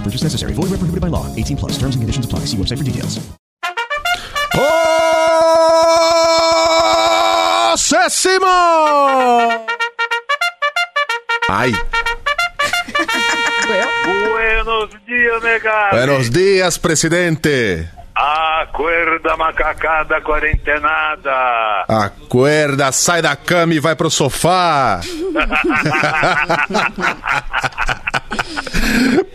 No purchase necessary. Void where prohibited by law. 18 plus. Terms and conditions apply. See website for details. Simão! Ai. Buenos dias, negado. Buenos dias, presidente. Acorda, macacada quarentenada. Acorda, sai da cama e vai pro sofá.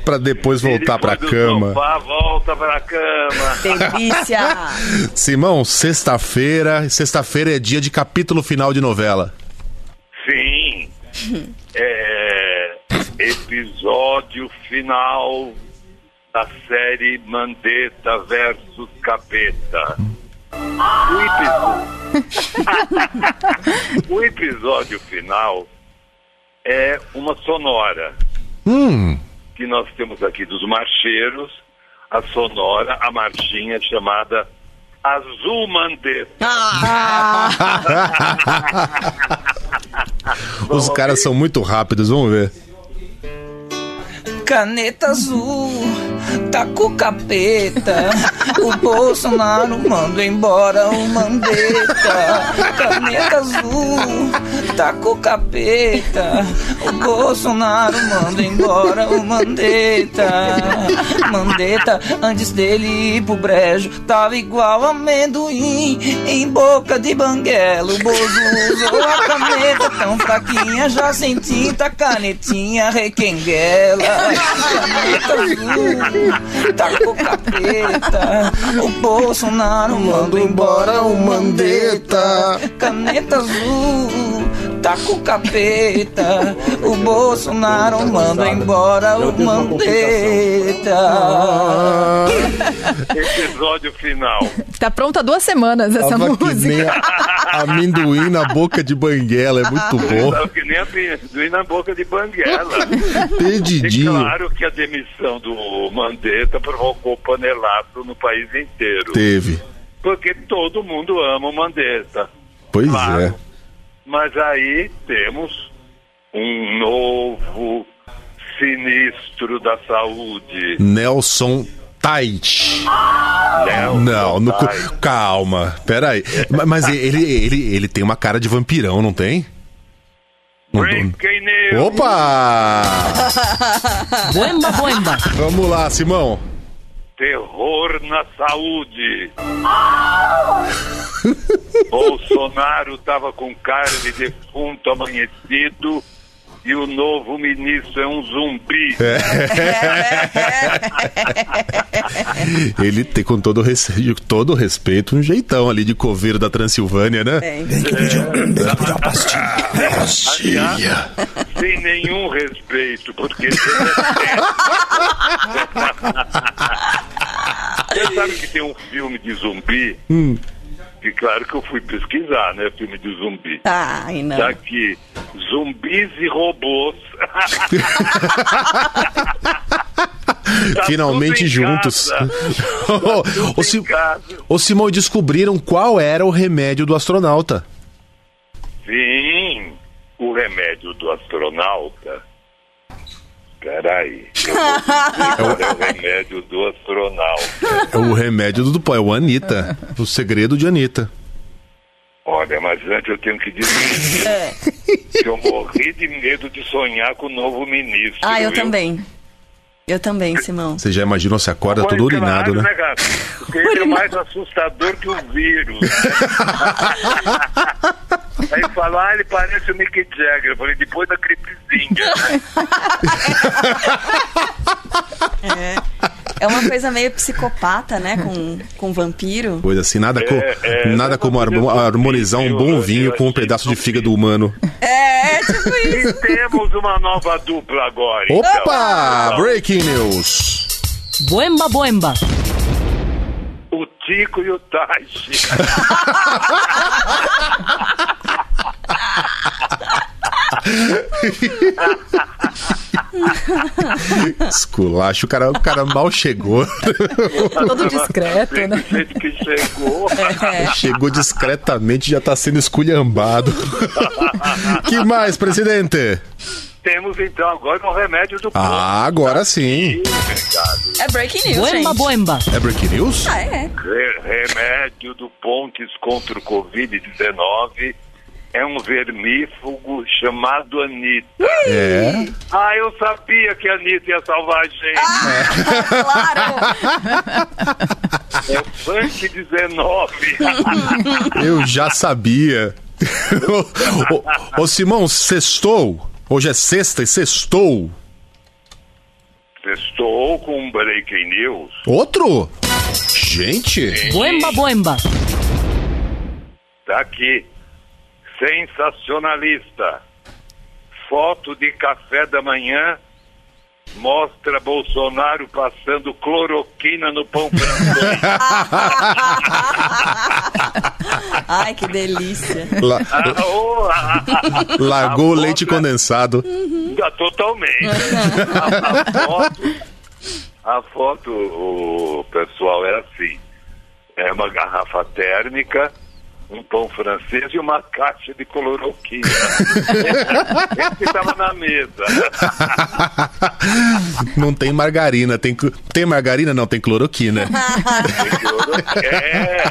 pra depois voltar do cama. Sofá, volta pra cama. Delícia! Simão, sexta-feira. Sexta-feira é dia de capítulo final de novela. Sim. É, episódio final da série Mandetta versus Capeta. O episódio, o episódio final é uma sonora Hum, que nós temos aqui dos marcheiros, a sonora, a marchinha chamada Azul Mandetta. os caras são muito rápidos, vamos ver. Caneta azul, tá com capeta. O Bolsonaro manda embora o Mandetta. Caneta azul, tá com capeta. O Bolsonaro manda embora o Mandetta. Mandetta, antes dele ir pro brejo, tava igual amendoim em boca de banguela. O Bozo usou a caneta tão fraquinha, já sem tinta, canetinha requenguela. Tá com o capeta. O Bolsonaro manda embora o Mandetta. Caneta azul, tá com o capeta. O Bolsonaro manda embora o Mandetta. Episódio final. Tá pronta há duas semanas essa Tava que nem música. a- amendoim na boca de banguela, é muito bom. Sabe que nem amendoim na boca de banguela. É Perdidinho. claro que a demissão do Mandetta provocou panelaço no país inteiro. Teve. Porque todo mundo ama o Mandetta. Pois Claro. é. Mas aí temos um novo sinistro da saúde. Nelson Tait. Nelson Não, no, calma. Pera aí. Ma- Mas ele, ele, ele tem uma cara de vampirão, não tem? Não- Breaking news. Opa! Boemba, boemba! Vamos lá, Simão. Terror na saúde. Bolsonaro estava com cara de defunto amanhecido e o novo ministro é um zumbi. Ele tem, com todo, todo respeito, um jeitão ali de coveiro da Transilvânia, né? Aliás, sem nenhum respeito, porque é Você sabe que tem um filme de zumbi? Que claro que eu fui pesquisar, né? Filme de zumbi. Ai, não. Tá aqui, zumbis e robôs. Tá Finalmente juntos. casa. Ô, em Sim-. Ô, Simão, descobriram qual era o remédio do astronauta. Sim, o remédio do astronauta. Peraí, eu vou é o remédio do astronauta. É o remédio do pó, é o Anitta. O segredo de Anitta. Olha, mas antes eu tenho que dizer que eu morri de medo de sonhar com o novo ministro. Ah, eu viu? também. Eu também, Simão. Você já imaginou, você acorda Foi todo urinado, né? gato? Porque ele é mais assustador que o vírus. Aí falou, ah, ele parece o Mick Jagger. Eu falei, depois da gripezinha. né? É. É uma coisa meio psicopata, né? Com, com vampiro. Coisa assim, nada, co- É, é, nada como harmo- harmonizar um bom vinho com um pedaço de fígado humano. É, tipo E temos uma nova dupla agora. então. Opa! Então, Breaking news! Boemba, boemba. O Tico e o Taishi. Esculacho, o cara, o cara mal chegou. Todo discreto, né? Que chegou. É. chegou discretamente, já tá sendo esculhambado. que mais, presidente? Temos então agora um remédio do Ah, agora sim. Obrigado. É breaking news, Boemba, gente. boemba. É breaking news? Ah, é. Re- remédio do Pontes contra o Covid-19 é um vermífugo chamado Anitta. É. Ah, eu sabia que a Anitta ia salvar a gente. Claro! É Funk 19. Eu já sabia. ô, ô, ô, Simão, sextou? Hoje é sexta e sextou. Estou com um breaking news. Outro? Gente! Boemba, boemba. Tá aqui. Sensacionalista. Foto de café da manhã mostra Bolsonaro passando cloroquina no pão francês. Ai, que delícia. La- Ah, oh, ah, largou o leite foto é- condensado. Ah, Totalmente. A, a foto, a foto, o pessoal, é assim. É uma garrafa térmica, um pão francês e uma caixa de cloroquina. Esse estava na mesa. Não tem margarina, tem, tem margarina? Não, tem cloroquina. É,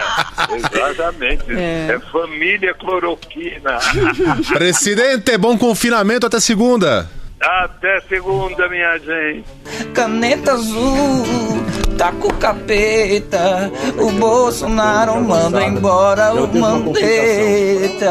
exatamente. É, família cloroquina. Presidente, bom confinamento até segunda. Até segunda, minha gente. Caneta azul, tá com o capeta. O Bolsonaro manda embora o Mandetta.